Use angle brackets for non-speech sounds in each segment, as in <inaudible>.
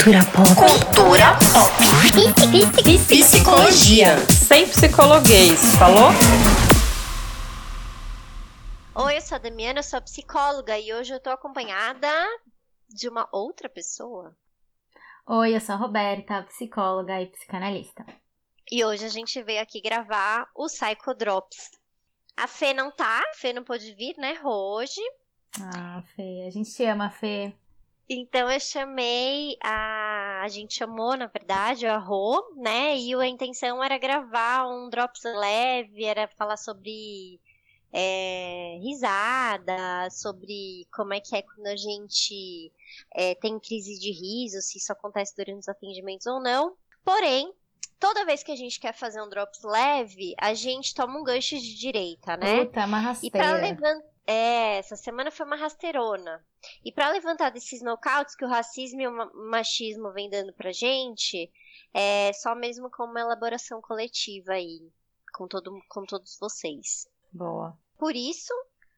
Cultura pop. Cultura pop. Psicologia. Sem psicologuês, falou? Oi, eu sou a Damiana, eu sou psicóloga e hoje eu tô acompanhada de uma outra pessoa. Oi, eu sou a Roberta, psicóloga e psicanalista. E hoje a gente veio aqui gravar o Psycho Drops. A Fê não tá, a Fê não pôde vir, né, hoje. Ah, Fê, a gente te ama, Fê. Então eu chamei a. A gente chamou, na verdade, a Rô, né? E a intenção era gravar um Drops leve, era falar sobre é, risada, sobre como é que é quando a gente é, tem crise de riso, se isso acontece durante os atendimentos ou não. Porém, toda vez que a gente quer fazer um drops leve, a gente toma um gancho de direita, né? Puta, uma rasteira. E para levantar. É, essa semana foi uma rasteirona. E para levantar desses knockouts que o racismo e o machismo vem dando pra gente, é só mesmo com uma elaboração coletiva aí, com, todo, com todos vocês. Boa. Por isso,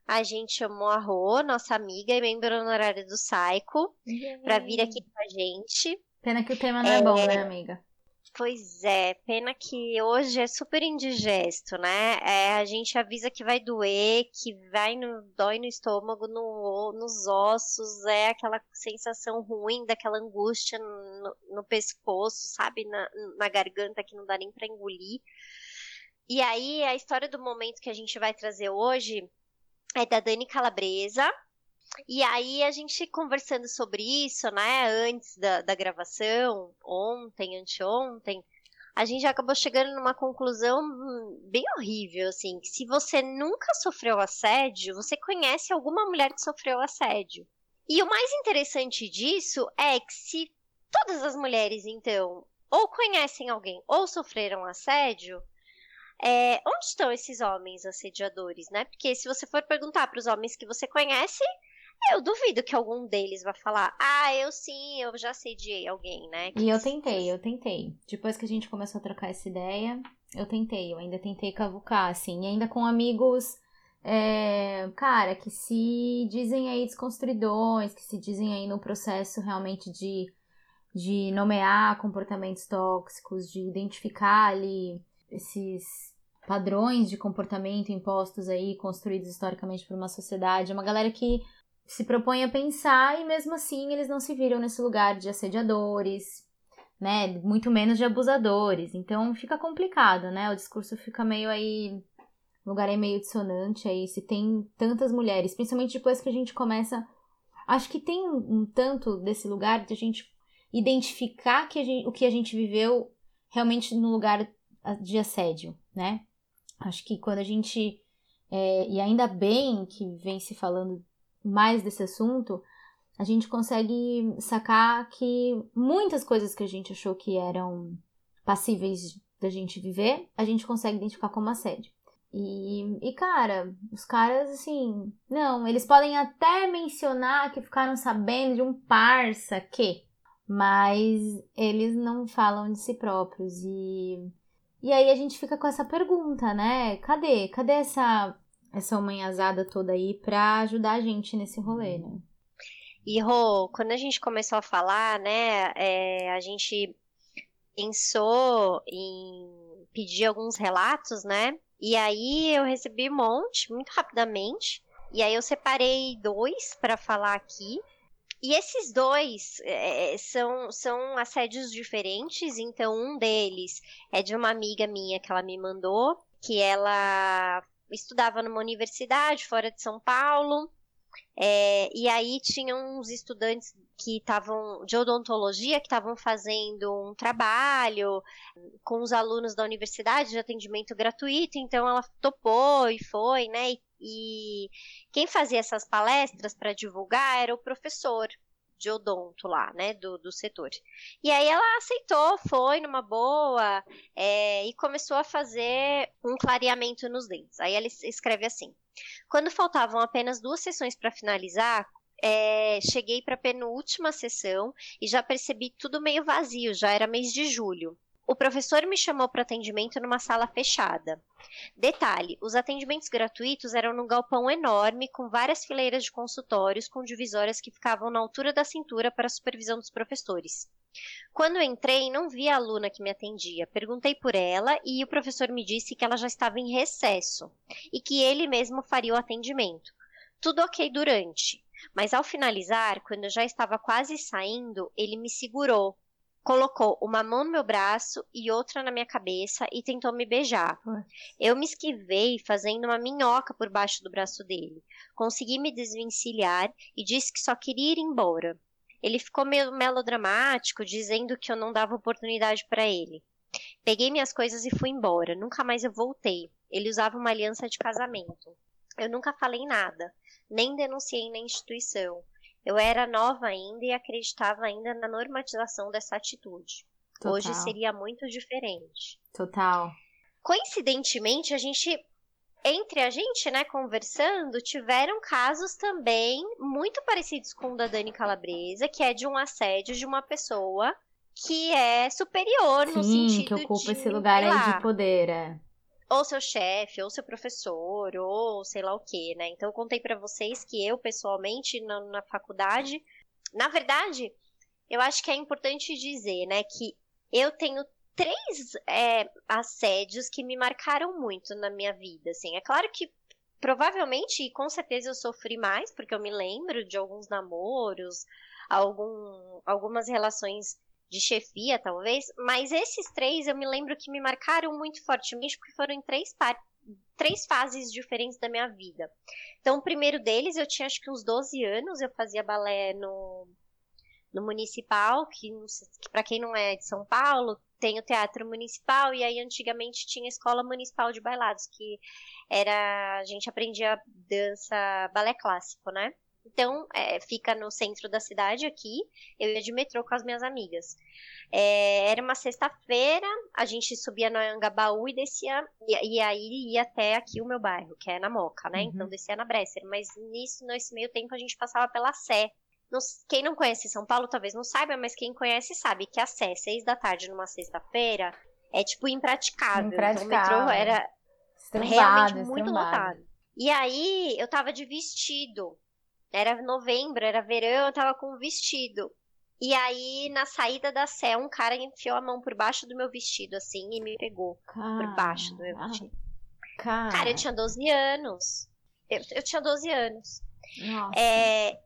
a gente chamou a Rô, nossa amiga e membro honorária do Saico, para vir aqui com a gente. Pena que o tema não é, é bom, né, amiga? Pois é, pena que hoje é super indigesto, né? É, a gente avisa que vai doer, que vai no, dói no estômago, no, nos ossos, é aquela sensação ruim, daquela angústia no, no pescoço, sabe? Na, na garganta que não dá nem pra engolir. E aí, a história do momento que a gente vai trazer hoje é da Dani Calabresa, e aí a gente conversando sobre isso, né, antes da, da gravação, ontem, anteontem, a gente acabou chegando numa conclusão bem horrível, assim, que se você nunca sofreu assédio, você conhece alguma mulher que sofreu assédio. E o mais interessante disso é que se todas as mulheres, então, ou conhecem alguém ou sofreram assédio, é, onde estão esses homens assediadores, né? Porque se você for perguntar para os homens que você conhece, eu duvido que algum deles vá falar, ah, eu sim, eu já sediei alguém, né? E eu tentei, eu tentei. Depois que a gente começou a trocar essa ideia, eu tentei, eu ainda tentei cavucar, assim, e ainda com amigos, é, cara, que se dizem aí desconstruidões, que se dizem aí no processo realmente de, de nomear comportamentos tóxicos, de identificar ali esses padrões de comportamento impostos aí, construídos historicamente por uma sociedade. É uma galera que se propõe a pensar e mesmo assim eles não se viram nesse lugar de assediadores, né? Muito menos de abusadores. Então fica complicado, né? O discurso fica meio aí. O lugar é meio dissonante aí. Se tem tantas mulheres, principalmente depois que a gente começa. Acho que tem um tanto desse lugar de a gente identificar que gente, o que a gente viveu realmente no lugar de assédio, né? Acho que quando a gente. É, e ainda bem que vem se falando mais desse assunto, a gente consegue sacar que muitas coisas que a gente achou que eram passíveis da gente viver, a gente consegue identificar como assédio. E, e, cara, os caras, assim, não, eles podem até mencionar que ficaram sabendo de um parça que, mas eles não falam de si próprios. E, e aí a gente fica com essa pergunta, né? Cadê? Cadê essa essa manhazada toda aí para ajudar a gente nesse rolê, né? E Rô, quando a gente começou a falar, né, é, a gente pensou em pedir alguns relatos, né? E aí eu recebi um monte, muito rapidamente. E aí eu separei dois para falar aqui. E esses dois é, são, são assédios diferentes. Então, um deles é de uma amiga minha que ela me mandou, que ela estudava numa universidade fora de São Paulo. É, e aí tinha uns estudantes que estavam de odontologia que estavam fazendo um trabalho com os alunos da universidade de atendimento gratuito, então ela topou e foi, né? E, e quem fazia essas palestras para divulgar era o professor de odonto lá, né, do, do setor. E aí ela aceitou, foi numa boa, é, e começou a fazer um clareamento nos dentes. Aí ela escreve assim: quando faltavam apenas duas sessões para finalizar, é, cheguei para a penúltima sessão e já percebi tudo meio vazio, já era mês de julho. O professor me chamou para atendimento numa sala fechada. Detalhe: os atendimentos gratuitos eram num galpão enorme, com várias fileiras de consultórios com divisórias que ficavam na altura da cintura para a supervisão dos professores. Quando entrei, não vi a aluna que me atendia. Perguntei por ela e o professor me disse que ela já estava em recesso e que ele mesmo faria o atendimento. Tudo ok durante, mas ao finalizar, quando eu já estava quase saindo, ele me segurou, colocou uma mão no meu braço e outra na minha cabeça e tentou me beijar. Eu me esquivei fazendo uma minhoca por baixo do braço dele. Consegui me desvencilhar e disse que só queria ir embora. Ele ficou meio melodramático, dizendo que eu não dava oportunidade para ele. Peguei minhas coisas e fui embora. Nunca mais eu voltei. Ele usava uma aliança de casamento. Eu nunca falei nada, nem denunciei na instituição. Eu era nova ainda e acreditava ainda na normatização dessa atitude. Total. Hoje seria muito diferente. Total. Coincidentemente, a gente entre a gente, né, conversando, tiveram casos também muito parecidos com o da Dani Calabresa, que é de um assédio de uma pessoa que é superior no Sim, sentido que ocupa de, esse lugar aí de poder, é. Ou seu chefe, ou seu professor, ou sei lá o que, né? Então eu contei pra vocês que eu pessoalmente na, na faculdade, na verdade, eu acho que é importante dizer, né, que eu tenho três é, assédios que me marcaram muito na minha vida, assim. É claro que provavelmente e com certeza eu sofri mais, porque eu me lembro de alguns namoros, algum, algumas relações de chefia, talvez, mas esses três eu me lembro que me marcaram muito fortemente, porque foram em três três fases diferentes da minha vida. Então, o primeiro deles, eu tinha acho que uns 12 anos, eu fazia balé no, no municipal, que, que para quem não é de São Paulo, tem o teatro municipal e aí antigamente tinha a escola municipal de bailados, que era a gente aprendia dança balé clássico, né? Então, é, fica no centro da cidade aqui. Eu ia de metrô com as minhas amigas. É, era uma sexta-feira, a gente subia no Angabaú e descia, e, e, aí ia até aqui o meu bairro, que é na Moca, né? Uhum. Então descia na Bresser. Mas nisso, nesse meio tempo, a gente passava pela Sé. Não- quem não conhece São Paulo talvez não saiba, mas quem conhece sabe que a Sé, seis da tarde numa sexta-feira, é tipo impraticável. Então o Impraticável. metrô era Estrambado, realmente muito estrambado. lotado. E aí eu tava de vestido. Era novembro, era verão, eu tava com um vestido. E aí, na saída da Sé, um cara enfiou a mão por baixo do meu vestido, assim, e me pegou por baixo do meu vestido. Cara, Cara, eu tinha 12 anos. Eu, eu tinha 12 anos. Nossa. É,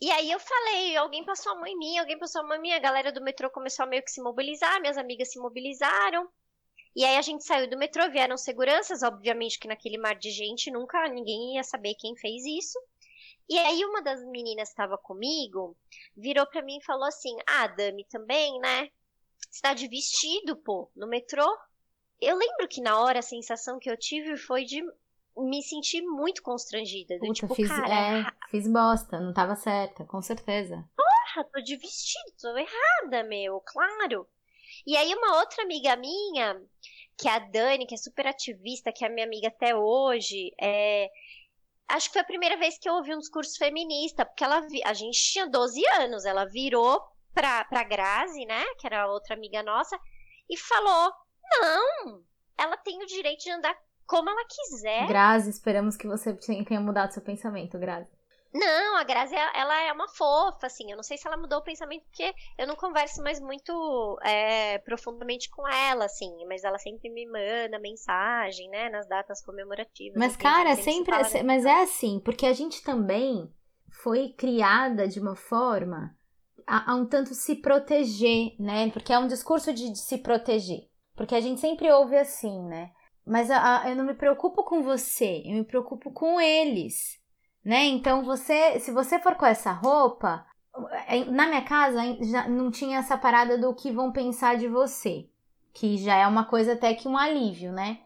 e aí eu falei, alguém passou a mão em mim, alguém passou a mão em mim, a galera do metrô começou a meio que se mobilizar, minhas amigas se mobilizaram. E aí a gente saiu do metrô, vieram seguranças, obviamente que naquele mar de gente nunca ninguém ia saber quem fez isso. E aí uma das meninas que estava comigo virou pra mim e falou assim: "Ah, Dami também, né? Você tá de vestido, pô, no metrô?" Eu lembro que na hora a sensação que eu tive foi de me sentir muito constrangida, do Puta, tipo, fiz, cara, é, fiz bosta, não tava certa, com certeza. porra, tô de vestido, tô errada, meu, claro. E aí uma outra amiga minha, que é a Dani, que é super ativista, que é minha amiga até hoje, é... acho que foi a primeira vez que eu ouvi um discurso feminista, porque ela a gente tinha 12 anos, ela virou pra, pra Grazi, né, que era outra amiga nossa, e falou, não, ela tem o direito de andar como ela quiser. Grazi, esperamos que você tenha mudado seu pensamento, Grazi. Não, a Grazi, ela é uma fofa, assim. Eu não sei se ela mudou o pensamento, porque eu não converso mais muito é, profundamente com ela, assim. Mas ela sempre me manda mensagem, né, nas datas comemorativas. Mas, enfim, cara, sempre. se fala, né? Mas é assim, porque a gente também foi criada de uma forma a, a um tanto se proteger, né? Porque é um discurso de, de se proteger. Porque a gente sempre ouve assim, né? Mas a- a- eu não me preocupo com você, eu me preocupo com eles, né? Então você, se você for com essa roupa, é, na minha casa já não tinha essa parada do que vão pensar de você, que já é uma coisa até que um alívio, né?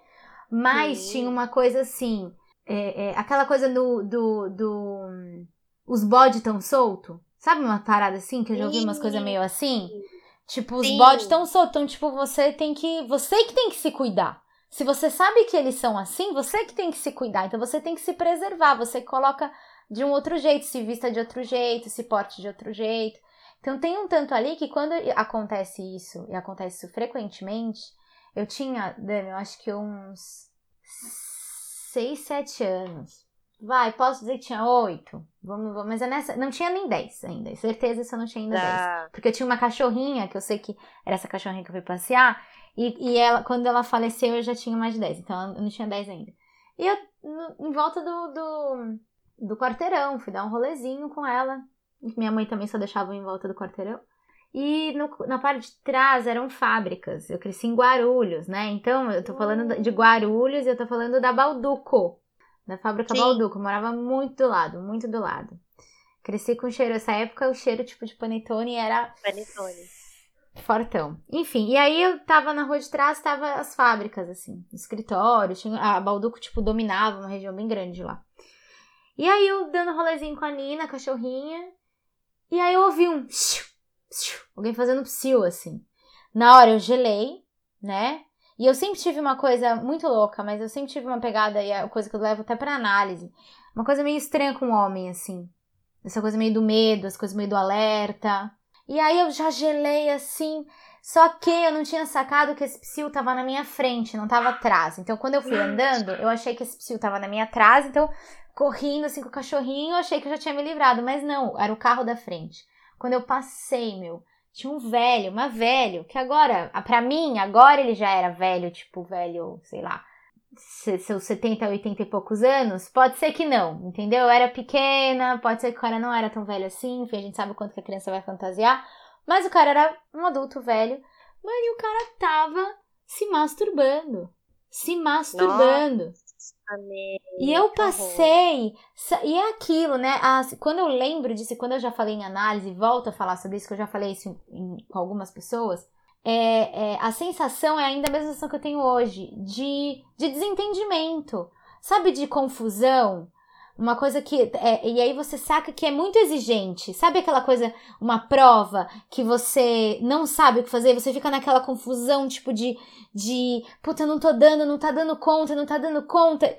Mas Sim. tinha uma coisa assim, é, é, aquela coisa do, do, do os bodes tão solto, sabe uma parada assim que eu já ouvi umas coisas meio assim? Tipo, os bodes tão soltos, então tipo você tem que, você que tem que se cuidar. Se você sabe que eles são assim, você que tem que se cuidar. Então você tem que se preservar. Você coloca de um outro jeito, se vista de outro jeito, se porte de outro jeito. Então tem um tanto ali que quando acontece isso, e acontece isso frequentemente, eu tinha, Dani, eu acho que uns 6, 7 anos. vai, posso dizer que tinha oito. Vamos, vamos, mas é nessa, não tinha nem dez ainda. Certeza se eu não tinha ainda dez. Tá. Porque eu tinha uma cachorrinha, que eu sei que era essa cachorrinha que eu fui passear, e, e ela, quando ela faleceu, eu já tinha mais de 10, então eu não tinha 10 ainda. E eu, no- em volta do, do, do quarteirão, fui dar um rolezinho com ela. Minha mãe também só deixava em volta do quarteirão. E no- na parte de trás eram fábricas. Eu cresci em Guarulhos, né? Então eu tô falando de Guarulhos e eu tô falando da Balduco, da fábrica Sim. Balduco. Eu morava muito do lado, muito do lado. Cresci com cheiro. Essa época o cheiro tipo de panetone era Panetone. Fortão. Enfim, e aí eu tava na rua de trás, tava as fábricas, assim, escritórios, tinha, a Balduco, tipo, dominava uma região bem grande lá. E aí eu dando rolezinho com a Nina, a cachorrinha, e aí eu ouvi um alguém fazendo psiu, assim. Na hora eu gelei, né? E eu sempre tive uma coisa muito louca, mas eu sempre tive uma pegada, e é a coisa que eu levo até pra análise, uma coisa meio estranha com o homem, assim. Essa coisa meio do medo, essa coisa meio do alerta. E aí eu já gelei assim. Só que eu não tinha sacado que esse psil tava na minha frente, não tava atrás. Então quando eu fui andando, eu achei que esse psil tava na minha trás, então correndo assim com o cachorrinho, eu achei que eu já tinha me livrado, mas não, era o carro da frente. Quando eu passei, meu, tinha um velho, uma velho, que agora, pra mim, agora ele já era velho, tipo velho, sei lá, seus 70, 80 e poucos anos, pode ser que não, entendeu? Eu era pequena, pode ser que o cara não era tão velho assim, enfim, a gente sabe o quanto que a criança vai fantasiar, mas o cara era um adulto velho, mano, e o cara tava se masturbando, se masturbando. Amei, E eu passei, e é aquilo, né? as- quando eu lembro disso, quando eu já falei em análise, volto a falar sobre isso, que eu já falei isso em- com algumas pessoas, é, é, a sensação é ainda a mesma sensação que eu tenho hoje, de, de desentendimento, sabe, de confusão. Uma coisa que. é, e aí você saca que é muito exigente. Sabe aquela coisa, uma prova que você não sabe o que fazer, você fica naquela confusão, tipo, de. de puta, não tô dando, não tá dando conta, não tá dando conta.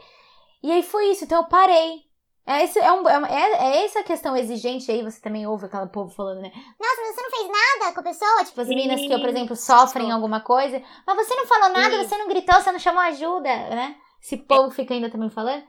E aí foi isso, então eu parei. É, esse, é, um, é, é, é essa questão exigente aí, você também ouve aquela povo falando, né? Nossa, mas você não fez nada com a pessoa. Tipo, as meninas que, por exemplo, sofrem alguma coisa. Mas você não falou nada, Sim. você não gritou, você não chamou ajuda, né? Esse povo fica ainda também falando.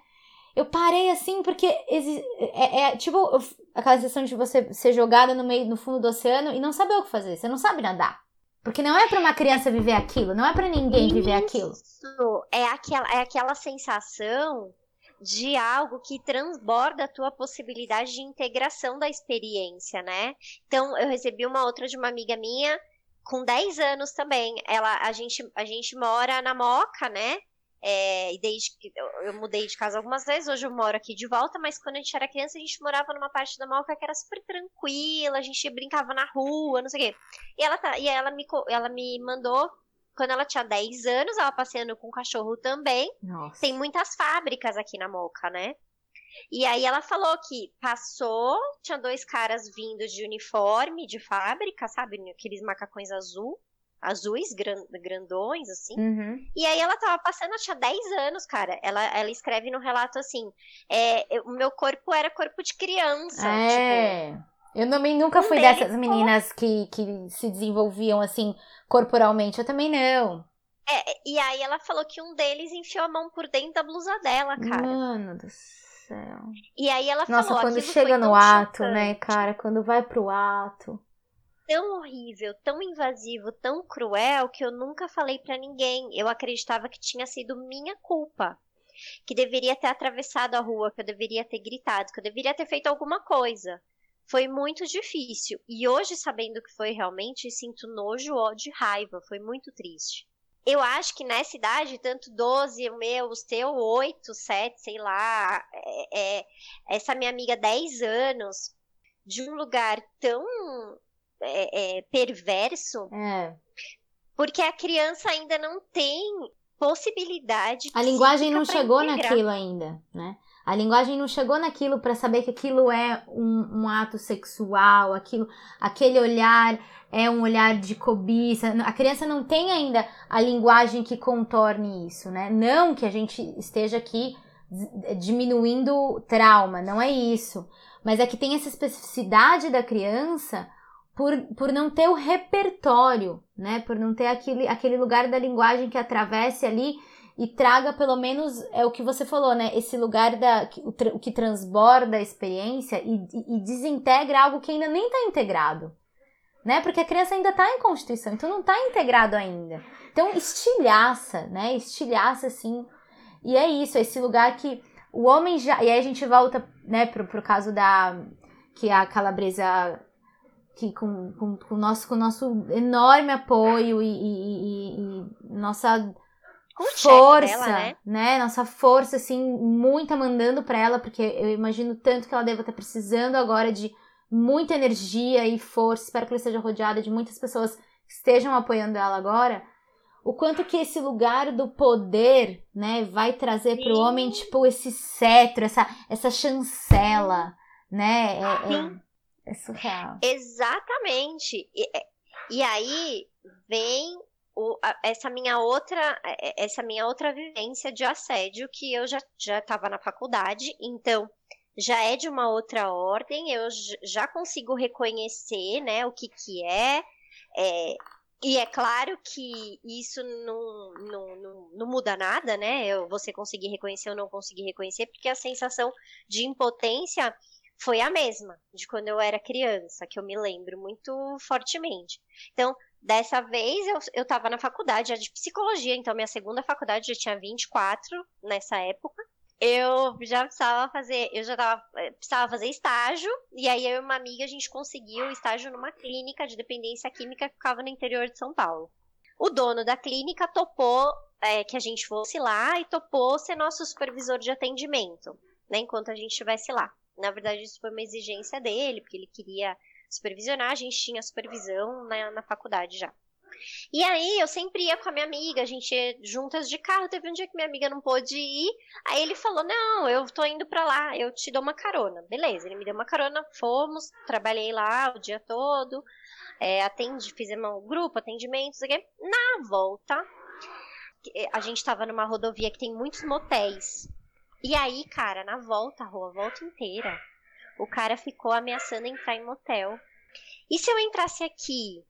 Eu parei assim porque exi- é, é tipo eu- aquela sensação de você ser jogada no meio, no fundo do oceano e não saber o que fazer. Você não sabe nadar. Porque não é pra uma criança viver aquilo, não é pra ninguém viver aquilo. Isso é aquela, é aquela sensação de algo que transborda a tua possibilidade de integração da experiência, né? Então, eu recebi uma outra de uma amiga minha com 10 anos também. Ela, a gente, a gente mora na Moca, né? É, e desde que eu, eu mudei de casa algumas vezes, hoje eu moro aqui de volta, mas quando a gente era criança, a gente morava numa parte da Moca que era super tranquila, a gente brincava na rua, não sei o quê. E ela, tá, e ela, me, ela me mandou quando ela tinha 10 anos, ela passeando com o cachorro também. Nossa. Tem muitas fábricas aqui na Moca, né? E aí ela falou que passou, tinha dois caras vindo de uniforme de fábrica, sabe? Aqueles macacões azul, azuis, gran- grandões, assim. Uhum. E aí ela tava passando, tinha 10 anos, cara. Ela, ela escreve no relato assim: é, o meu corpo era corpo de criança. Tipo, É. Eu também nunca um fui dessas meninas que, que se desenvolviam assim corporalmente. Eu também não. é, e aí ela falou que um deles enfiou a mão por dentro da blusa dela, cara. Mano do céu. E aí ela Nossa, falou, quando aquilo chega no ato, chocante, né, cara? Quando vai pro ato. Tão horrível, tão invasivo, tão cruel que eu nunca falei pra ninguém. Eu acreditava que tinha sido minha culpa. Que deveria ter atravessado a rua, que eu deveria ter gritado, que eu deveria ter feito alguma coisa. Foi muito difícil. E hoje, sabendo que foi realmente, sinto nojo, ódio e raiva. Foi muito triste. Eu acho que nessa idade, tanto 12, o meu, os teus 8, 7, sei lá, é, é, essa minha amiga 10 anos, de um lugar tão é, é, perverso, É. porque a criança ainda não tem possibilidade. A linguagem não chegou integrar. naquilo ainda, né? A linguagem não chegou naquilo para saber que aquilo é um, um ato sexual, aquilo, aquele olhar é um olhar de cobiça. A criança não tem ainda a linguagem que contorne isso, né? Não que a gente esteja aqui diminuindo trauma, não é isso. Mas é que tem essa especificidade da criança por, por não ter o repertório, né? Por não ter aquele, aquele lugar da linguagem que atravesse ali e traga pelo menos é o que você falou, né? Esse lugar da o, o que transborda a experiência e, e, e, desintegra algo que ainda nem está integrado, né? Porque a criança ainda está em constituição, então não está integrado ainda. Então estilhaça, né? Estilhaça assim. E é isso, esse lugar que o homem já. E aí a gente volta, né, pro, pro caso da. Que a calabresa que com, com, com, nosso, com nosso enorme apoio e, e, e, e nossa força, dela, né? né? Nossa força, assim, muita mandando para ela, porque eu imagino tanto que ela deva estar precisando agora de muita energia e força. Espero que ela esteja rodeada de muitas pessoas que estejam apoiando ela agora. O quanto que esse lugar do poder, né, vai trazer para o homem, tipo, esse cetro, essa, essa chancela, né? É, é, é surreal. Exatamente. E, é, e aí vem o, a, essa minha outra é, é, essa minha outra vivência de assédio que eu já já estava na faculdade, então já é de uma outra ordem, eu já consigo reconhecer, né, o que que é, é e é claro que isso não, não, não, não, muda nada, né? Eu, você conseguir reconhecer ou não conseguir reconhecer, porque a sensação de impotência foi a mesma de quando eu era criança, que eu me lembro muito fortemente. Então, Dessa vez eu, eu na faculdade já de psicologia, então minha segunda faculdade já tinha 24 nessa época. Eu já precisava fazer, eu já tava, eh, precisava fazer estágio, e aí eu e uma amiga a gente conseguiu estágio numa clínica de dependência química que ficava no interior de São Paulo. O dono da clínica topou é, que a gente fosse lá e topou ser nosso supervisor de atendimento, né, enquanto a gente estivesse lá. Na verdade, isso foi uma exigência dele, porque ele queria supervisionar, a gente tinha supervisão na, na faculdade já. E aí eu sempre ia com a minha amiga, a gente ia juntas de carro. Teve um dia que minha amiga não pôde ir. Aí ele falou: Não, eu tô indo pra lá, eu te dou uma carona. Beleza, ele me deu uma carona, fomos, trabalhei lá o dia todo, é, atendi, fizemos um grupo, atendimentos, aqui. Na volta, a gente tava numa rodovia que tem muitos motéis. E aí, cara, na volta, a rua, a volta inteira, o cara ficou ameaçando entrar em motel. E se eu entrasse aqui?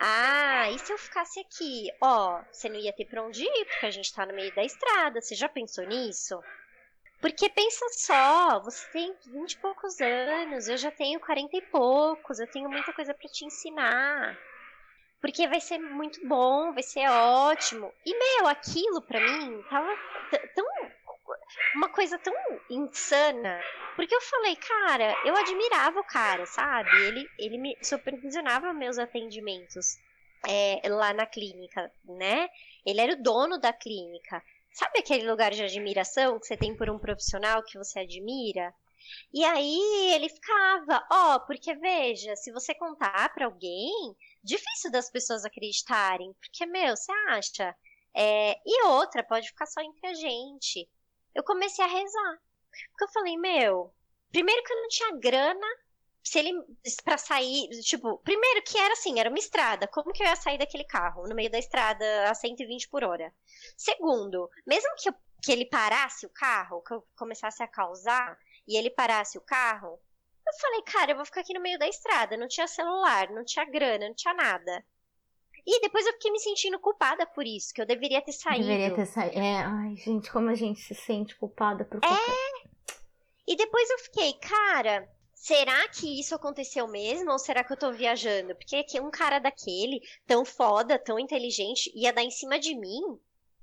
Ah, e se eu ficasse aqui? Ó, você não ia ter pra onde ir, porque a gente tá no meio da estrada. Você já pensou nisso? Porque pensa só, você tem 20 e poucos anos, eu já tenho 40 e poucos, eu tenho muita coisa para te ensinar. Porque vai ser muito bom, vai ser ótimo. E, meu, aquilo para mim tava tão uma coisa tão insana. Porque eu falei, cara, eu admirava o cara, sabe? Ele, ele me supervisionava meus atendimentos é, lá na clínica, né? Ele era o dono da clínica. Sabe aquele lugar de admiração que você tem por um profissional que você admira? E aí ele ficava, ó, oh, porque veja, se você contar para alguém, difícil das pessoas acreditarem, porque meu, você acha? É, e outra, pode ficar só entre a gente eu comecei a rezar. Porque eu falei, meu, primeiro que eu não tinha grana se ele para sair, tipo, primeiro que era assim, era uma estrada, como que eu ia sair daquele carro no meio da estrada a 120 por hora? Segundo, mesmo que, eu, que ele parasse o carro, que eu começasse a causar e ele parasse o carro, eu falei, cara, eu vou ficar aqui no meio da estrada, não tinha celular, não tinha grana, não tinha nada. E depois eu fiquei me sentindo culpada por isso, que eu deveria ter saído. Deveria ter saído. É, ai, gente, como a gente se sente culpada por qualquer... É. E depois eu fiquei, cara, será que isso aconteceu mesmo ou será que eu tô viajando? Porque que um cara daquele, tão foda, tão inteligente, ia dar em cima de mim?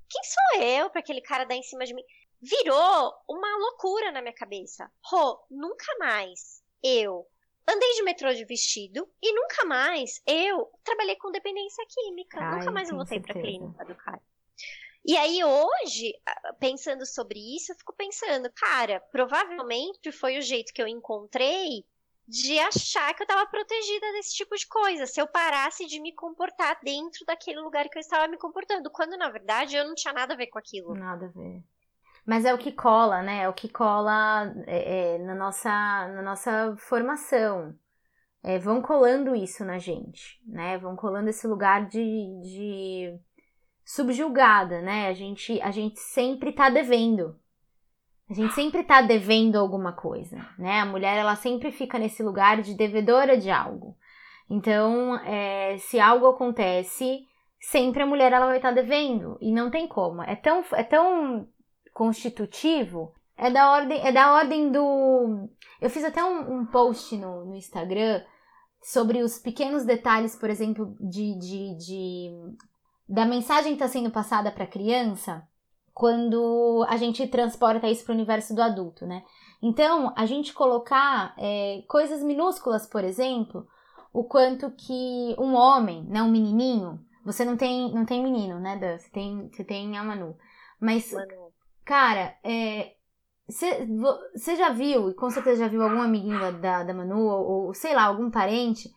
Quem sou eu para aquele cara dar em cima de mim? Virou uma loucura na minha cabeça. Rô, nunca mais eu andei de metrô de vestido e nunca mais eu trabalhei com dependência química. Ai, nunca mais eu voltei para clínica do cara. E aí hoje, pensando sobre isso, eu fico pensando, cara, provavelmente foi o jeito que eu encontrei de achar que eu estava protegida desse tipo de coisa, se eu parasse de me comportar dentro daquele lugar que eu estava me comportando, quando na verdade eu não tinha nada a ver com aquilo. Nada a ver. Mas é o que cola, né? É o que cola é, é, na, nossa, na nossa formação. É, vão colando isso na gente, né? Vão colando esse lugar de, de subjugada, né? A gente, a gente sempre tá devendo. A gente sempre tá devendo alguma coisa, né? A mulher, ela sempre fica nesse lugar de devedora de algo. Então, é, se algo acontece, sempre a mulher ela vai estar devendo. E não tem como. É tão, é tão constitutivo. É da ordem, é da ordem do. Eu fiz até um, um post no, no Instagram sobre os pequenos detalhes, por exemplo, de, de, de da mensagem que está sendo passada para a criança quando a gente transporta isso para o universo do adulto, né? Então, a gente colocar é, coisas minúsculas, por exemplo, o quanto que um homem, né, um menininho, você não tem, não tem menino, né, Dan? Você tem, você tem a Manu. Mas, Manu. Cara, é, você já viu, e com certeza já viu algum amiguinho da, da, da Manu, ou, ou, sei lá, algum parente,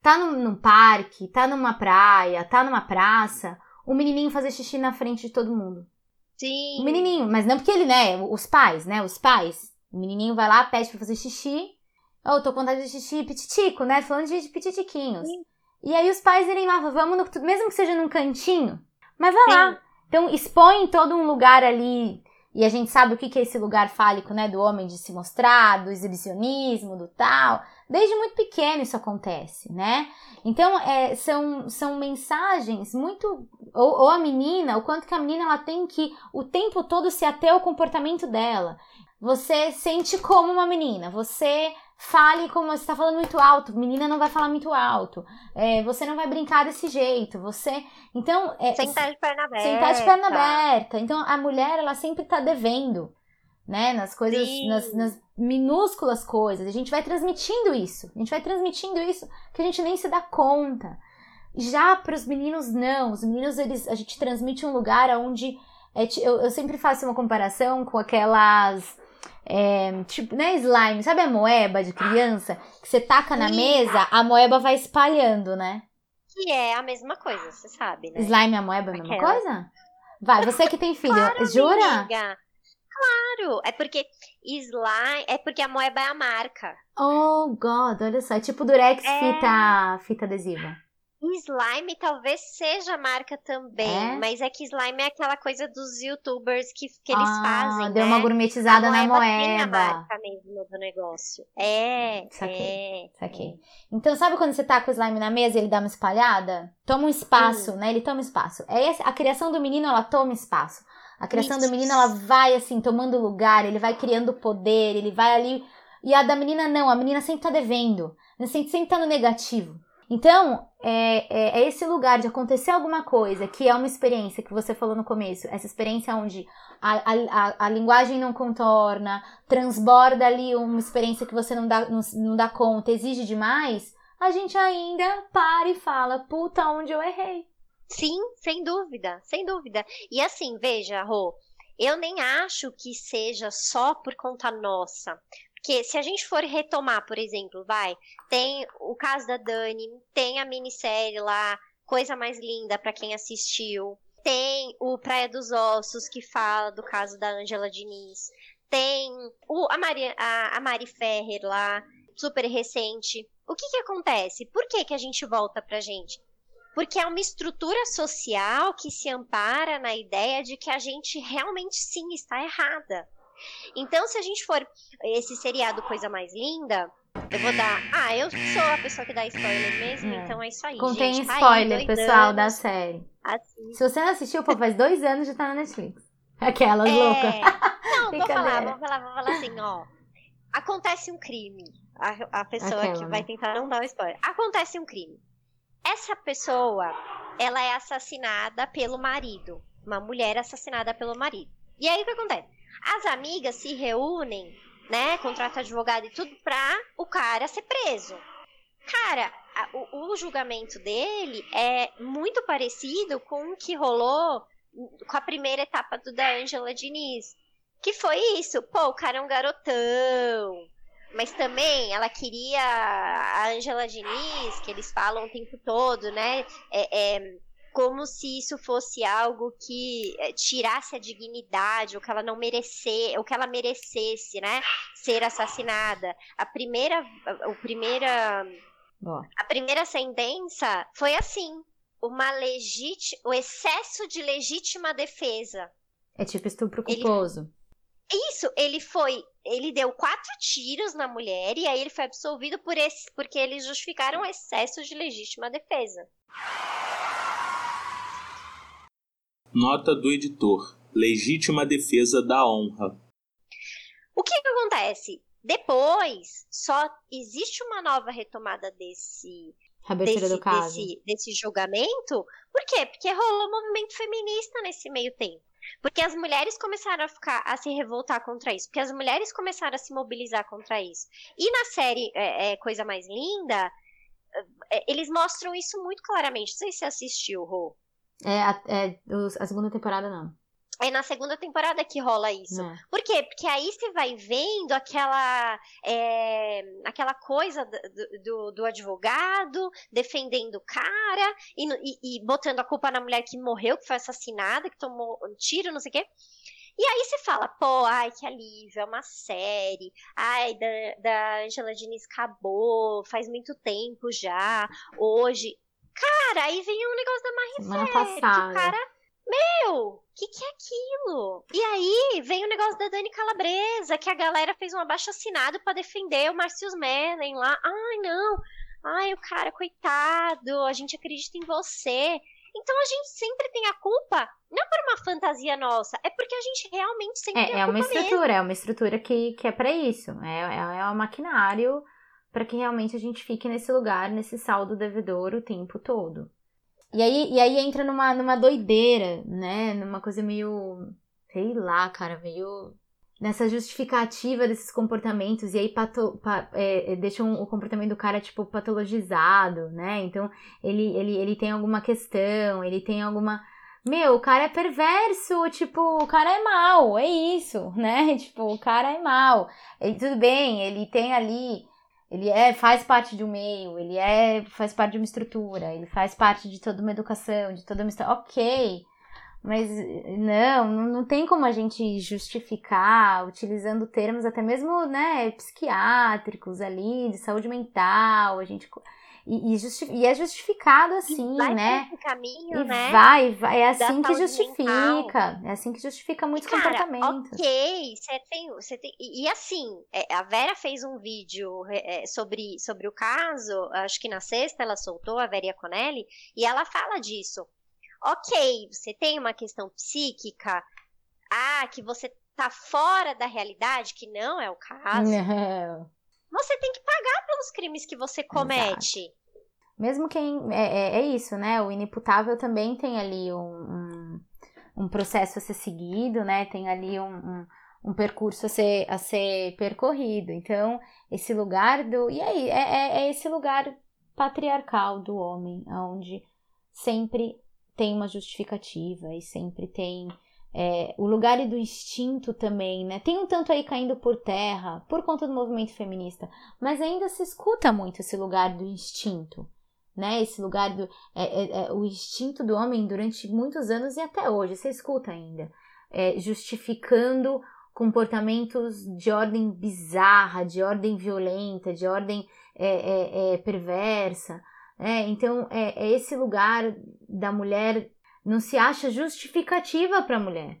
tá num, num, parque, tá numa praia, tá numa praça, o menininho fazer xixi na frente de todo mundo. Sim. O menininho, mas não porque ele, né, os pais, né, os pais o menininho vai lá, pede pra fazer xixi. Oh, tô com vontade de xixi pititico, né? Falando de pititiquinhos. Sim. E aí os pais irem lá, vamos, no, mesmo que seja num cantinho, mas vai Sim. lá. Então expõe todo um lugar ali, e a gente sabe o que é esse lugar fálico, né? Do homem de se mostrar, do exibicionismo, do tal. Desde muito pequeno isso acontece, né? Então, é, são, são mensagens muito. Ou, ou, a menina, o quanto que a menina ela tem que o tempo todo se ater ao comportamento dela. Você sente como uma menina. Você fale como você está falando muito alto. Menina não vai falar muito alto. É, você não vai brincar desse jeito. Você. Então. É, sentar de perna aberta. Sentar de perna aberta. Então a mulher, ela sempre está devendo. Né, nas coisas, nas, nas, minúsculas coisas. A gente vai transmitindo isso. A gente vai transmitindo isso que a gente nem se dá conta. Já para os meninos, não. Os meninos, eles, a gente transmite um lugar onde. É, eu, eu sempre faço uma comparação com aquelas é, tipo, né, slime, sabe a moeba de criança? Que você taca na mesa, a moeba vai espalhando, né? Que é a mesma coisa, você sabe, né? Slime e a moeba é a mesma Aquela. coisa? Vai, você que tem filho, claro, jura? Amiga. Claro, é porque slime, é porque a moeba é a marca. Oh, God, olha só, é tipo Durex é... fita, fita adesiva. Slime talvez seja marca também, é? mas é que slime é aquela coisa dos youtubers que, que eles ah, fazem. Deu né? uma gourmetizada a na moeba. Tem a marca mesmo do negócio. É. Saquei, é. Saquei. Então, sabe quando você tá com o slime na mesa e ele dá uma espalhada? Toma um espaço, né? Ele toma espaço. É a criação do menino, ela toma espaço. A criação Isso. do menino, ela vai assim, tomando lugar, ele vai criando poder, ele vai ali. E a da menina, não, a menina sempre tá devendo. Sempre, sempre tá no negativo. Então, é, é, é, esse lugar de acontecer alguma coisa que é uma experiência que você falou no começo, essa experiência onde a, a, a linguagem não contorna, transborda ali uma experiência que você não dá, não, não dá conta, exige demais, a gente ainda para e fala, puta, onde eu errei. Sim, sem dúvida, sem dúvida. E assim, veja, Rô, eu nem acho que seja só por conta nossa. Porque se a gente for retomar, por exemplo, vai, tem o caso da Dani, tem a minissérie lá, Coisa Mais Linda para quem assistiu. Tem o Praia dos Ossos, que fala do caso da Angela Diniz. Tem o, a, Mari, a, a Mari Ferrer lá, super recente. O que que acontece? Por que que a gente volta pra gente? Porque é uma estrutura social que se ampara na ideia de que a gente realmente sim está errada. Então, se a gente for esse seriado Coisa Mais Linda, eu vou dar. Ah, eu sou a pessoa que dá spoiler mesmo, é. então é isso aí. Contém gente. spoiler, pessoal, da série. Assim. Se você não assistiu, pô, faz dois anos já tá na Netflix. Aquelas é... loucas. Não, <laughs> vou falar, vou falar, vou falar assim, ó. Acontece um crime. A, a pessoa Aquela, que vai tentar não dar o spoiler. Acontece um crime. Essa pessoa, ela é assassinada pelo marido. Uma mulher assassinada pelo marido. E aí o que acontece? As amigas se reúnem, né? Contrata advogado e tudo pra o cara ser preso. Cara, a, o, o julgamento dele é muito parecido com o que rolou com a primeira etapa do da Angela Diniz. Que foi isso, pô, o cara é um garotão. Mas também ela queria a Angela Diniz, que eles falam o tempo todo, né? É, é, como se isso fosse algo que eh, tirasse a dignidade, ou que ela não merecesse, ou que ela merecesse, né, ser assassinada. A primeira, a, primeira, Boa. a primeira sentença foi assim, uma legit, o excesso de legítima defesa. É tipo estupro culposo. Ele, isso, ele foi, ele deu quatro tiros na mulher e aí ele foi absolvido por esse, porque eles justificaram o excesso de legítima defesa. Nota do editor. Legítima defesa da honra. O que, que acontece? Depois, só existe uma nova retomada desse, Reabertura desse, do caso. desse, desse julgamento. Por quê? Porque rolou movimento feminista nesse meio tempo. Porque as mulheres começaram a ficar a se revoltar contra isso. Porque as mulheres começaram a se mobilizar contra isso. E na série é, é, Coisa Mais Linda, é, eles mostram isso muito claramente. Não sei se você assistiu, Rô. É, a, é, a segunda temporada não. É na segunda temporada que rola isso. Não. Por quê? Porque aí você vai vendo aquela, é, aquela coisa do, do, do advogado defendendo o cara e, e- e botando a culpa na mulher que morreu, que foi assassinada, que tomou um tiro, não sei o quê. E aí você fala, pô, ai, que alívio, é uma série. Ai, da, da Angela Diniz acabou, faz muito tempo já. Hoje. Cara, aí vem um negócio da Marie Semana que o passada. cara. Meu, o que, que é aquilo? E aí vem o negócio da Dani Calabresa, que a galera fez um abaixo assinado pra defender o Marcius Mellen lá. Ai, não. Ai, o cara, coitado, a gente acredita em você. Então a gente sempre tem a culpa, não por uma fantasia nossa, é porque a gente realmente sempre tem É, a é uma culpa mesmo. estrutura, é uma estrutura que, que é pra isso. É, é, é um maquinário pra que realmente a gente fique nesse lugar, nesse saldo devedor o tempo todo. E aí, e aí entra numa, numa doideira, né? Numa coisa meio. Sei lá, cara, meio. Nessa justificativa desses comportamentos, e aí pato, pa- é, é, deixam o comportamento do cara, tipo, patologizado, né? Então, ele, ele, ele tem alguma questão, ele tem alguma. Meu, o cara é perverso, tipo, o cara é mal, é isso, né? <laughs> Tipo, o cara é mal. Ele, tudo bem, ele tem ali, ele é, faz parte de um meio, ele é, faz parte de uma estrutura, ele faz parte de toda uma educação, de toda uma história. Ok, mas não, não, tem como a gente justificar utilizando termos até mesmo, né, psiquiátricos ali, de saúde mental, a gente. E, e, justi- e é justificado assim, vai né? caminho, E né? vai, vai, é assim que justifica. É assim que justifica muitos Cara, comportamentos. ok, você tem, você tem, e, e assim, é, a Vera fez um vídeo é, sobre, sobre o caso, acho que na sexta ela soltou, a Vera Iaconelli, e ela fala disso. Ok, você tem uma questão psíquica, ah, que você tá fora da realidade, que não é o caso, Não. <laughs> você tem que pagar pelos crimes que você comete. Mesmo quem. É, é, é isso, né? O inimputável também tem ali um, um, um processo a ser seguido, né? Tem ali um, um, um percurso a ser, a ser percorrido. Então, esse lugar do. E aí, é, é, é esse lugar patriarcal do homem, onde sempre tem uma justificativa e sempre tem. é, o lugar do instinto também, né? Tem um tanto aí caindo por terra por conta do movimento feminista, mas ainda se escuta muito esse lugar do instinto, né? Esse lugar do é, é, é, o instinto do homem durante muitos anos e até hoje você escuta ainda, é, justificando comportamentos de ordem bizarra, de ordem violenta, de ordem é, perversa. né? então é, é esse lugar da mulher não se acha justificativa para a mulher.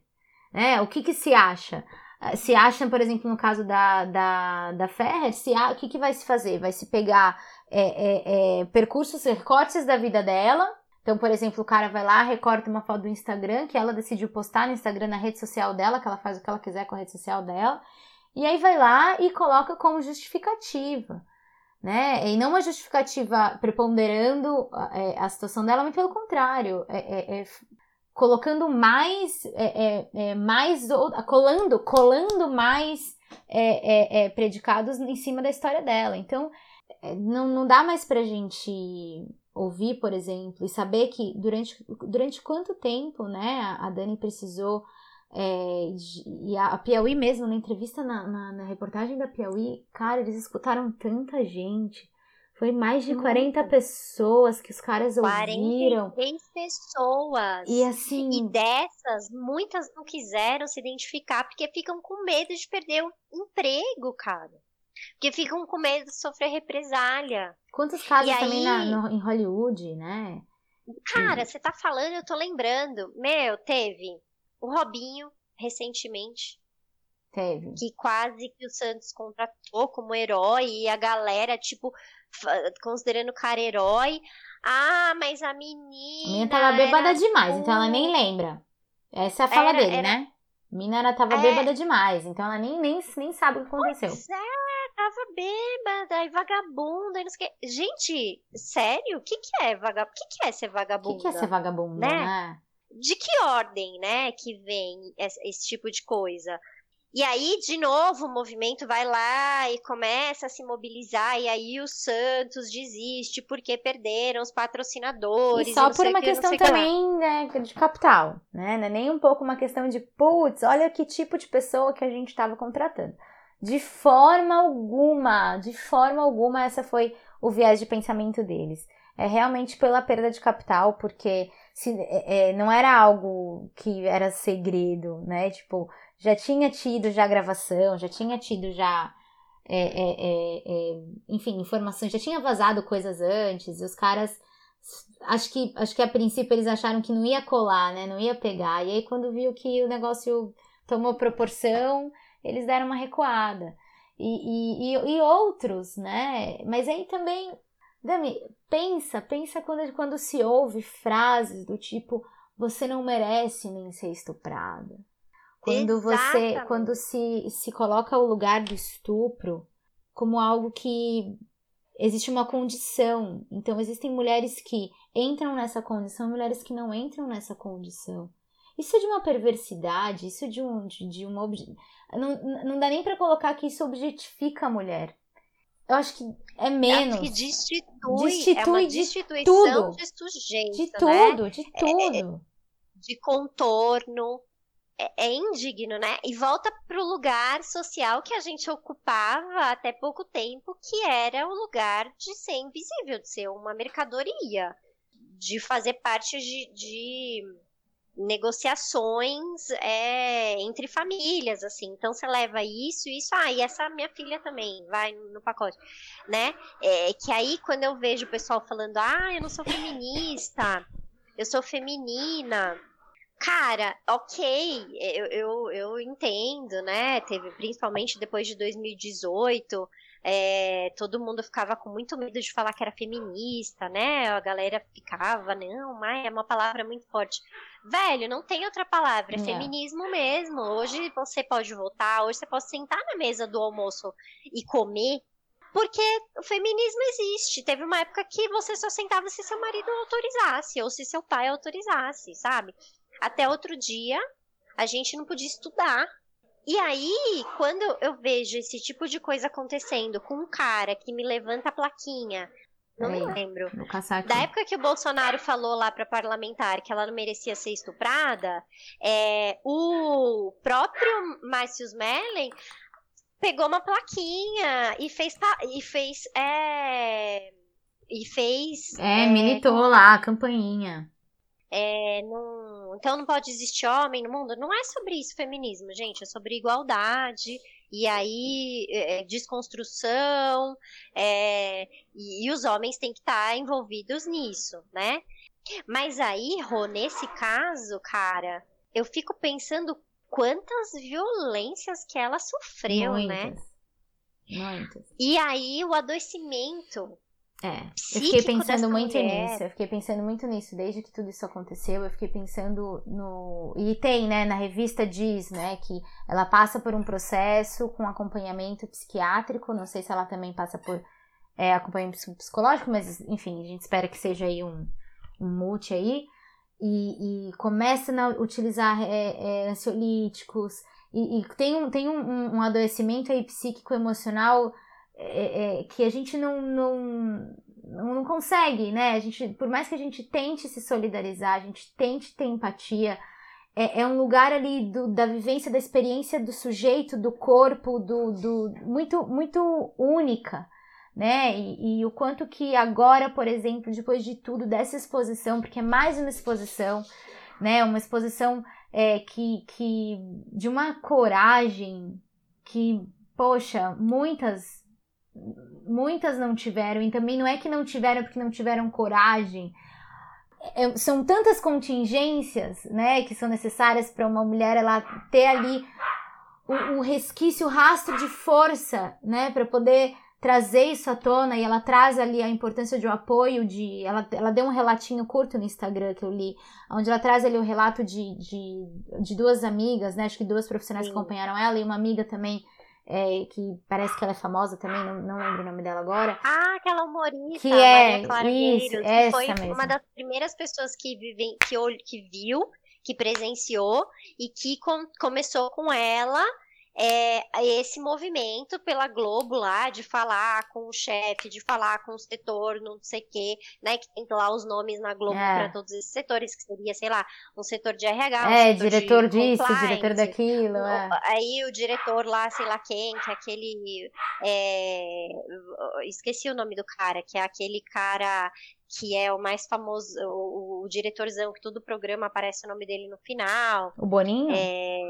Né? O que, que se acha? Ah, Se acha, por exemplo, no caso da, da, da Ferrer, se a, o que, que vai se fazer? Vai se pegar é, é, é, percursos, recortes da vida dela. Então, por exemplo, o cara vai lá, recorta uma foto do Instagram que ela decidiu postar no Instagram, na rede social dela, que ela faz o que ela quiser com a rede social dela. E aí vai lá e coloca como justificativa. Né? E não uma justificativa preponderando é, a situação dela, mas pelo contrário, é, é, é colocando mais, é, é, é, mais colando, colando mais é, é, é, predicados em cima da história dela. Então, não, não dá mais pra gente ouvir, por exemplo, e saber que durante, durante quanto tempo, né, a, Dani precisou e a, a Piauí mesmo, na entrevista, na, na, na, reportagem da Piauí, cara, eles escutaram tanta gente. Foi mais de 40 Muito. pessoas que os caras ouviram. 43 pessoas. E assim. E dessas, muitas não quiseram se identificar porque ficam com medo de perder o emprego, cara. Porque ficam com medo de sofrer represália. Quantos casos E também aí- na- no- em Hollywood, né? Cara, você tá falando, eu tô lembrando. Meu, teve o Robinho, recentemente, Teve. que quase que o Santos contratou como herói e a galera, tipo, considerando o cara herói. Ah, mas a menina. A menina tava bebada era demais, então ela nem lembra. Essa é a fala Era- dele, era- né? Mina ela tava É. bêbada demais, então ela nem, nem, nem sabe o que aconteceu. Pois é, tava bêbada e vagabunda e não sei o que. Gente, sério? O que que é vagabunda? O que que é ser O vagabunda? que, que é ser vagabunda, Né? né? de que ordem, né, que vem esse, esse tipo de coisa? E aí, de novo, o movimento vai lá e começa a se mobilizar, e aí o Santos desiste porque perderam os patrocinadores. E só por uma que, questão também, né, de capital, né? Não é nem um pouco uma questão de, putz, olha que tipo de pessoa que a gente estava contratando. De forma alguma, de forma alguma, essa foi o viés de pensamento deles. É realmente pela perda de capital, porque se, é, é, não era algo que era segredo, né? Tipo, já tinha tido já gravação, já tinha tido já é, é, é, é, enfim, informações, já tinha vazado coisas antes, e os caras acho que, acho que a princípio eles acharam que não ia colar, né? Não ia pegar. E aí, quando viu que o negócio tomou proporção, eles deram uma recuada. E, e, e, outros, né? Mas aí também, Dami, pensa, pensa quando, quando se ouve frases do tipo você não merece nem ser estuprada. Quando você, quando se, se coloca o lugar do estupro como algo que existe uma condição. Então, existem mulheres que entram nessa condição e mulheres que não entram nessa condição. Isso é de uma perversidade, isso é de um. De, de uma não, não dá nem pra colocar que isso objetifica a mulher. Eu acho que é menos. Acho que destitui, é Destitui uma de destituição tudo. de sujeito, De né? tudo, de tudo. de contorno. É, é indigno, né? E volta pro lugar social que a gente ocupava até pouco tempo, que era o lugar de ser invisível, de ser uma mercadoria, de fazer parte de, de negociações é, entre famílias, assim. Então você leva isso, isso, ah, e essa minha filha também vai no pacote, né? É, que aí quando eu vejo o pessoal falando, ah, eu não sou feminista, eu sou feminina. Cara, ok, eu, eu, eu entendo, né? Teve, principalmente depois de 2018, é, todo mundo ficava com muito medo de falar que era feminista, né? A galera ficava, não, mas é uma palavra muito forte. Velho, não tem outra palavra, é Não. feminismo mesmo. Hoje você pode votar, hoje você pode sentar na mesa do almoço e comer, porque o feminismo existe. Teve uma época que você só sentava se seu marido autorizasse, ou se seu pai autorizasse, sabe? Até outro dia, a gente não podia estudar. E aí, quando eu vejo esse tipo de coisa acontecendo com um cara que me levanta a plaquinha, não me lembro. Da época que o Bolsonaro falou lá pra parlamentar que ela não merecia ser estuprada, é, o próprio Márcio Mellen pegou uma plaquinha e fez e fez é, e fez É, militou lá, a campainha. É, não- então não pode existir homem no mundo. Não é sobre isso feminismo, gente. É sobre igualdade. E aí, é, desconstrução. é, e, e os homens têm que estar envolvidos nisso, né? Mas aí, Rô, nesse caso, cara, eu fico pensando quantas violências que ela sofreu, né? Muitas. Muitas. E aí, o adoecimento. É, eu fiquei pensando muito mulher. nisso. Eu fiquei pensando muito nisso desde que tudo isso aconteceu. Eu fiquei pensando no. E tem, né, na revista diz, né, que ela passa por um processo com acompanhamento psiquiátrico. Não sei se ela também passa por é, acompanhamento psi- psicológico, mas enfim, a gente espera que seja aí um, um multi aí. E, e começa a utilizar é, é, ansiolíticos. E, e tem, um, tem um, um- adoecimento aí psíquico emocional é, é, que a gente não, não, não, consegue, né? A gente, por mais que a gente tente se solidarizar, a gente tente ter empatia, é, é um lugar ali do, da vivência, da experiência do sujeito, do corpo, do, do muito, muito única, né? E, e o quanto que agora, por exemplo, depois de tudo, dessa exposição, porque é mais uma exposição, né? Uma exposição é, que, que de uma coragem que, poxa, muitas muitas não tiveram, e também não é que não tiveram porque não tiveram coragem. É, são tantas contingências, né, que são necessárias para uma mulher ela ter ali o, o resquício, o rastro de força, né, para poder trazer isso à tona e ela traz ali a importância de um apoio de ela, ela deu um relatinho curto no Instagram que eu li onde ela traz ali o relato de, de, de duas amigas né acho que duas profissionais Sim. que acompanharam ela e uma amiga também é, que parece que ela é famosa também não, não lembro o nome dela agora Ah, aquela humorista, Que é, Maria Clara isso, Gueiros, que foi mesmo. uma das primeiras pessoas que, vivem, que, que viu, que presenciou e que com- começou com ela é, esse movimento pela Globo lá de falar com o chefe, de falar com o setor, não sei o quê, né? Que tem lá os nomes na Globo É. para todos esses setores, que seria, sei lá, um setor de RH, um é setor diretor de disso diretor daquilo é. Aí o diretor lá, sei lá quem, que é aquele. é, esqueci o nome do cara, que é aquele cara que é o mais famoso, o, o diretorzão, que todo programa aparece o nome dele no final. o Boninho É,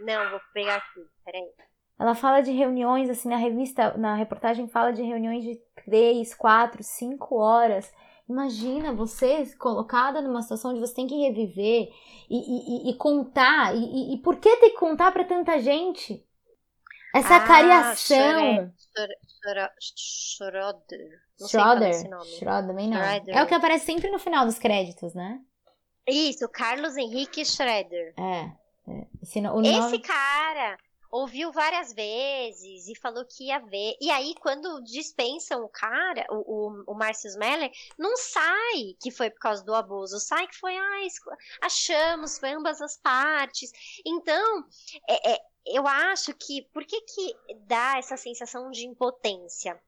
não, vou pegar aqui, peraí. Ela fala de reuniões, assim, na revista, na reportagem fala de reuniões de três, quatro, cinco horas. Imagina você colocada numa situação onde você tem que reviver e, e- e- contar. E, e- por que ter que contar pra tanta gente? Essa Ah, cariação. Schroeder. Schroeder. Schroeder também não. Schroeder. É o que aparece sempre no final dos créditos, né? Isso, Carlos Henrique Schroeder. É. é. Esse, no- o Esse nome... cara ouviu várias vezes e falou que ia ver. E aí, quando dispensam o cara, o, o, o Márcio Smeller, não sai que foi por causa do abuso, sai que foi, ah, achamos, foi ambas as partes. Então, é, é, eu acho que, por que que dá essa sensação de impotência?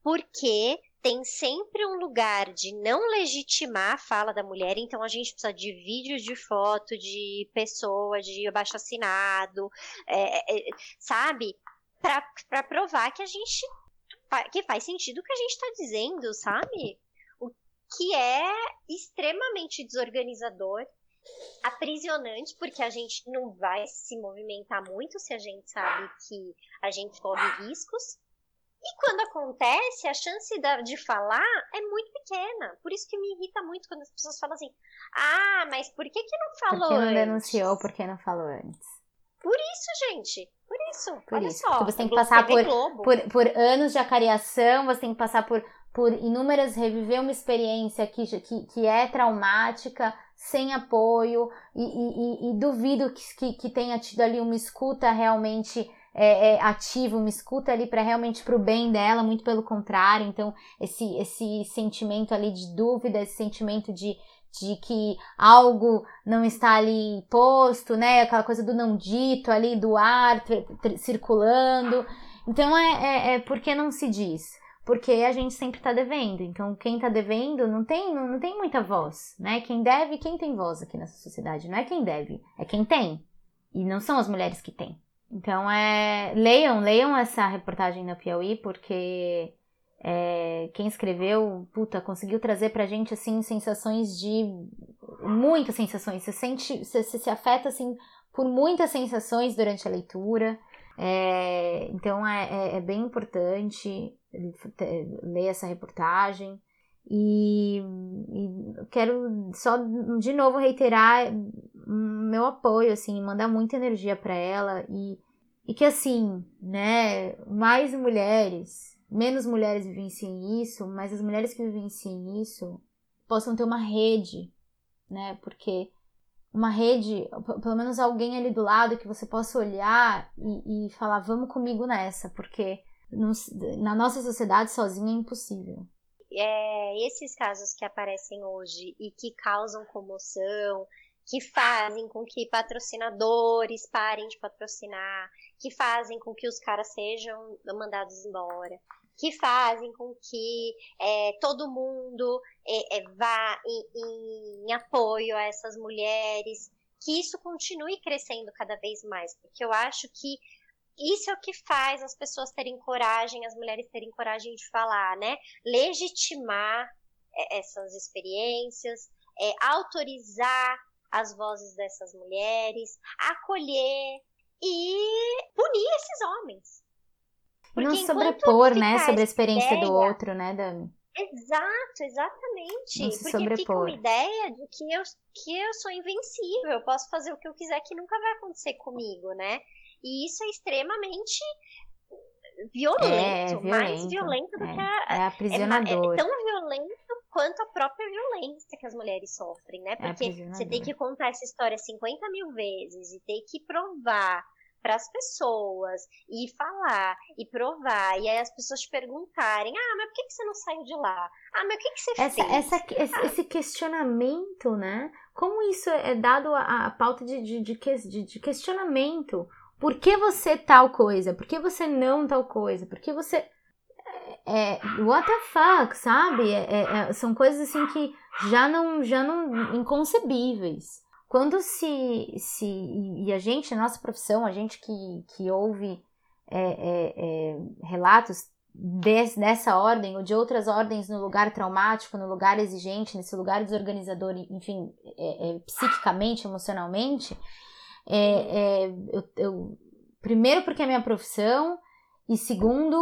Porque tem sempre um lugar de não legitimar a fala da mulher, então a gente precisa de vídeos de foto, de pessoa, de abaixo assinado, é, é, sabe? Pra, pra provar que a gente. que faz sentido o que a gente tá dizendo, sabe? O que é extremamente desorganizador, aprisionante, porque a gente não vai se movimentar muito se a gente sabe que a gente corre riscos. E quando acontece, a chance de falar é muito pequena. Por isso que me irrita muito quando as pessoas falam assim: ah, mas por que, que não Por falou que não antes? denunciou, por que não falou antes? Isso, gente. Por isso. Por olha isso, só. porque você tem que passar por- por, por anos de acariação, você tem que passar por, por inúmeras, reviver uma experiência que, que, que é traumática, sem apoio, e, e- e- e duvido que, que, que tenha tido ali uma escuta realmente é, é, uma escuta ali para realmente pro bem dela, muito pelo contrário. Então, esse, esse sentimento ali de dúvida, esse sentimento de, de que algo não está ali posto, né? Aquela coisa do não dito ali, do ar circulando. Então é, é, é porque não se diz. Porque a gente sempre tá devendo. Então, quem tá devendo não tem, não, não tem muita voz, né? Quem deve, quem tem voz aqui nessa sociedade. Não é quem deve, é quem tem. E não são as mulheres que têm. Então, é, leiam, leiam essa reportagem na Piauí, porque é, quem escreveu, puta, conseguiu trazer pra gente, assim, sensações de... Muitas sensações. Você sente, você, você se afeta, assim, por muitas sensações durante a leitura. É, então, é, é- é bem importante te- ler essa reportagem. E, e quero só de novo reiterar meu apoio, assim, mandar muita energia para ela e, e que assim, né, mais mulheres, menos mulheres vivenciem isso, mas as mulheres que vivenciem isso possam ter uma rede, né, porque uma rede, pelo menos alguém ali do lado que você possa olhar e, e falar, vamos comigo nessa, porque na nossa sociedade sozinha é impossível. É, esses casos que aparecem hoje e que causam comoção, que fazem com que patrocinadores parem de patrocinar, que fazem com que os caras sejam mandados embora, que fazem com que é, todo mundo é, é, vá em, em apoio a essas mulheres, que isso continue crescendo cada vez mais, porque eu acho que isso é o que faz as pessoas terem coragem, as mulheres terem coragem de falar, né? Legitimar é, essas experiências, é, autorizar as vozes dessas mulheres, acolher e punir esses homens. E não Porque enquanto sobrepor, né, sobre a experiência do ideia- outro, né, Dami? Exato, exatamente. Não se Porque fica sobrepor. uma ideia de que eu, que eu sou invencível, eu posso fazer o que eu quiser que nunca vai acontecer comigo, né? E isso é extremamente violento, É, mais violento, violento do é. que a, É é, ma- aprisionador. é tão violento quanto a própria violência que as mulheres sofrem, né? Porque você tem que contar essa história 50 mil vezes e ter que provar para as pessoas e falar e provar. E aí as pessoas te perguntarem: ah, mas por que, que você não saiu de lá? Ah, mas o que, que você essa, fez? essa, esse, esse questionamento, né? Como isso é dado a, a pauta de, de, de- de questionamento? Por que você tal coisa? Por que você não tal coisa? Por que você. É, é, what the fuck, sabe? É- é- é- são coisas assim que já não, já não. inconcebíveis. Quando se. se e a gente, a nossa profissão, a gente que, que ouve é, é, relatos des- dessa ordem ou de outras ordens no lugar traumático, no lugar exigente, nesse lugar desorganizador, enfim, psiquicamente, emocionalmente, é, é, eu, eu- primeiro porque é minha profissão e segundo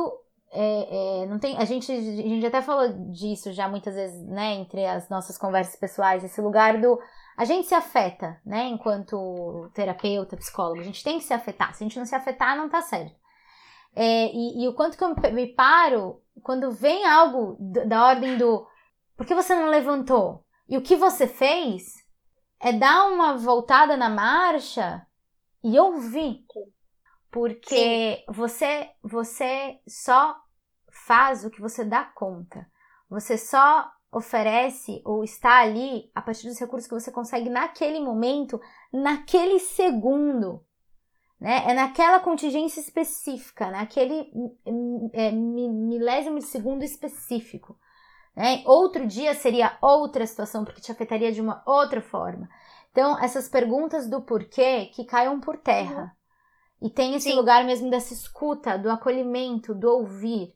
é, é, não tem a gente a gente até falou disso já muitas vezes né entre as nossas conversas pessoais esse lugar do a gente se afeta né enquanto terapeuta psicólogo a gente tem que se afetar se a gente não se afetar não tá certo. É, e, e o quanto que eu me- paro quando vem algo da ordem do por que você não levantou? E o que você fez é dar uma voltada na marcha e ouvir. Porque você você só faz o que você dá conta. Você só oferece ou está ali a partir dos recursos que você consegue naquele momento, naquele segundo. Né? É naquela contingência específica, naquele hum, é, mi- milésimo de segundo específico. Né? Outro dia seria outra situação, porque te afetaria de uma outra forma. Então, essas perguntas do porquê que caiam por terra. E tem esse Sim. lugar mesmo dessa escuta, do acolhimento, do ouvir.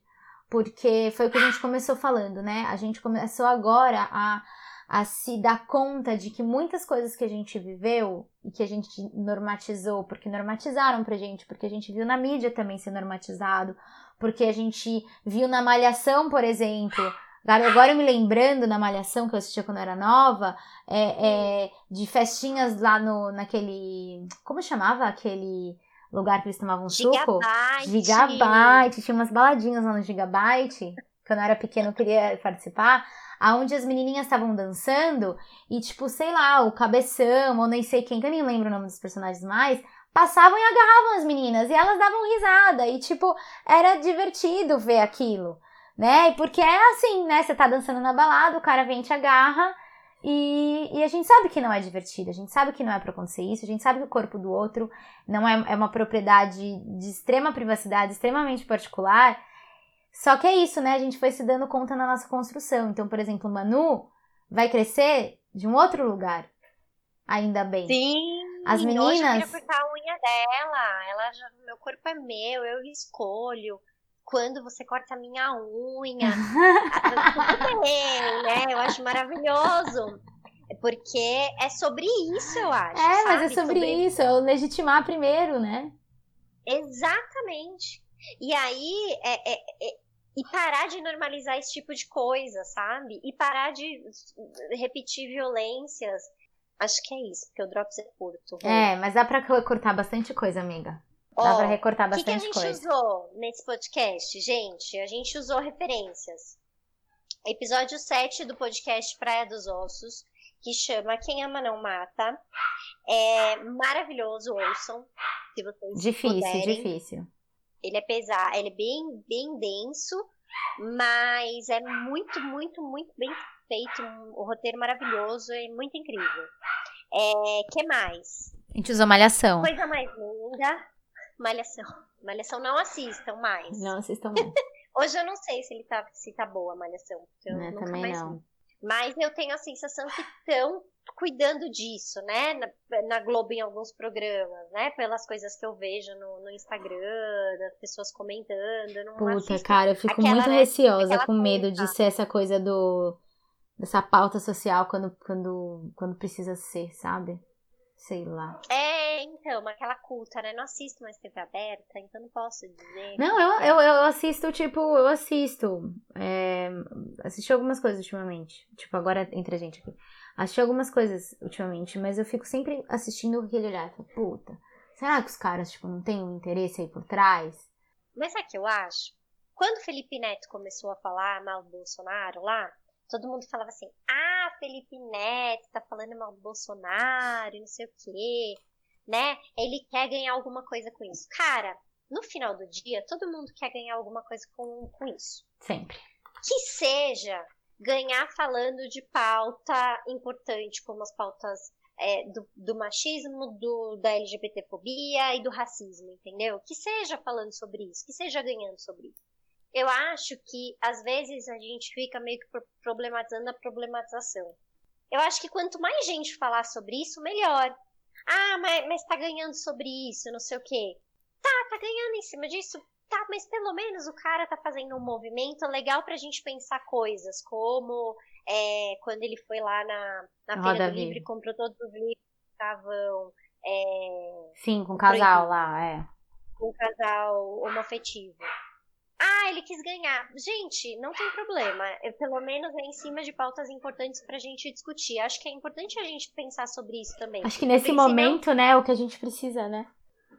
Porque foi o que a gente começou falando, né? A gente começou agora a, a se dar conta de que muitas coisas que a gente viveu e que a gente normatizou, porque normatizaram pra gente, porque a gente viu na mídia também ser normatizado, porque a gente viu na Malhação, por exemplo. Agora agora eu me lembrando na Malhação que eu assistia quando eu era nova, é, é, de festinhas lá no, naquele. Como chamava aquele lugar que eles tomavam suco? Gigabyte. Gigabyte, tinha umas baladinhas lá no Gigabyte, quando eu era pequena eu queria participar, aonde as menininhas estavam dançando e tipo, sei lá, o Cabeção ou nem sei quem, que eu nem lembro o nome dos personagens mais, passavam e agarravam as meninas e elas davam risada e tipo, era divertido ver aquilo, né? Porque é assim, né? Você tá dançando na balada, o cara vem e te agarra e, e a gente sabe que não é divertido, a gente sabe que não é pra acontecer isso, a gente sabe que o corpo do outro não é, é uma propriedade de extrema privacidade, extremamente particular. Só que é isso, né? A gente foi se dando conta na nossa construção. Então, por exemplo, o Manu vai crescer de um outro lugar. Ainda bem. Sim. As Hoje eu meninas- queria cortar a unha dela. Ela já, meu corpo é meu, eu escolho. Quando você corta a minha unha. <laughs> Tudo bem, né? Eu acho maravilhoso. Porque é sobre isso, eu acho. É, mas é sabe? sobre, isso, é o legitimar primeiro, né? Exatamente. E aí, é, é- é- e parar de normalizar esse tipo de coisa, sabe? E parar de repetir violências. Acho que é isso, porque o Drops é curto. É, mas dá pra cortar bastante coisa, amiga. Dá Ó, pra recortar O que, que a bastante gente coisa. usou nesse podcast, gente? A gente usou referências. Episódio 7 do podcast Praia dos Ossos, que chama Quem Ama Não Mata. É maravilhoso, ouçam. Se vocês Difícil, puderem. difícil. Ele é pesado, ele é bem, bem denso, mas é muito, muito, muito bem feito. Um, o roteiro maravilhoso, é muito incrível. É, que mais? A gente usou malhação. Coisa mais linda. Malhação. Malhação não assistam mais. Não, estão bem. <laughs> Hoje eu não sei se ele tá, se tá boa a Malhação, porque eu Né, nunca também mais não. vi. Mas eu tenho a sensação que estão cuidando disso, né? Na, na Globo em alguns programas, né? Pelas coisas que eu vejo no, no Instagram, das pessoas comentando. Não Puta, cara, eu fico aquela, muito né, receosa, com medo de coisa. ser essa coisa do. dessa pauta social quando, quando, quando precisa ser, sabe? Sei lá. É, então, aquela culta, né? Não assisto mais TV aberta, então não posso dizer. Não, eu, eu, eu assisto, tipo, eu assisto. É, assisti algumas coisas ultimamente. Tipo, agora entre a gente aqui. Assisti algumas coisas ultimamente, mas eu fico sempre assistindo aquele olhar. Falo, Puta, será que os caras, tipo, não têm um interesse aí por trás? Mas sabe o que eu acho? Quando o Felipe Neto começou a falar mal do Bolsonaro lá, todo mundo falava assim: ah, Felipe Neto tá falando mal do Bolsonaro, não sei o quê, né? Ele quer ganhar alguma coisa com isso. Cara, no final do dia, todo mundo quer ganhar alguma coisa com, com isso. Sempre. Que seja ganhar falando de pauta importante, como as pautas é, do, do, machismo, do, da LGBTfobia e do racismo, entendeu? Que seja falando sobre isso, que seja ganhando sobre isso. Eu acho que às vezes a gente fica meio que problematizando a problematização. Eu acho que quanto mais gente falar sobre isso, melhor. Ah, mas, mas tá ganhando sobre isso, não sei o quê. Tá, tá ganhando em cima disso. Tá, mas pelo menos o cara tá fazendo um movimento legal pra gente pensar coisas, como é, quando ele foi lá na, na Feira do Livre e comprou todos os livros que estavam. É, Sim, com o casal lá, é. Com o casal homoafetivo. Ah, ele quis ganhar. Gente, não tem problema. Eu, pelo menos é em cima de pautas importantes pra gente discutir. Acho que é importante a gente pensar sobre isso também. Acho que nesse Porque momento, senão... né, é o que a gente precisa, né?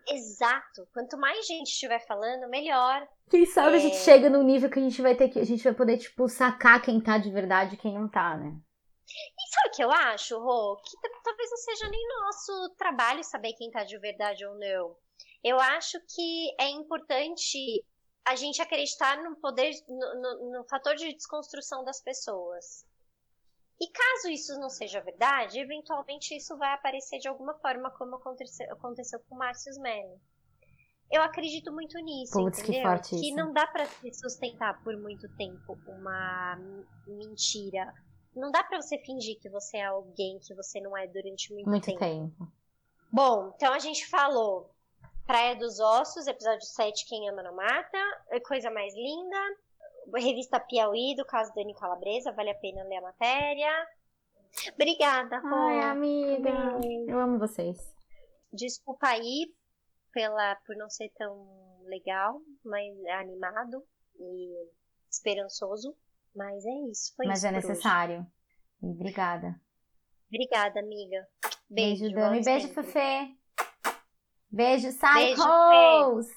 Exato. Quanto mais gente estiver falando, melhor. Quem sabe é... a gente é. chega num nível que a gente vai ter que. A gente vai poder, tipo, sacar quem tá de verdade e quem não tá, né? E sabe o que eu acho, Rô? Que talvez não seja nem nosso trabalho saber quem tá de verdade ou não. Eu acho que é importante a gente acreditar no poder, no, no, no fator de desconstrução das pessoas. E caso isso não seja verdade, eventualmente isso vai aparecer de alguma forma, como aconteceu, aconteceu com o Márcio Smelly. Eu acredito muito nisso, Putz, entendeu? Que, forte que não dá para se sustentar por muito tempo uma mentira. Não dá para você fingir que você é alguém que você não é durante muito, muito tempo. tempo. Bom, então a gente falou Praia dos Ossos, episódio 7, Quem Ama Não Mata, Coisa Mais Linda, Revista Piauí, do caso Dani Calabresa, vale a pena ler a matéria. Obrigada, Rô. Ai, amiga, eu amo vocês. Desculpa aí pela, por não ser tão legal, mas animado e esperançoso. Mas é isso, foi mas isso. Mas é necessário. E obrigada. Obrigada, amiga. Beijo, beijo Dani. Beijo, Fefe. Beijo, Cycles! Beijo,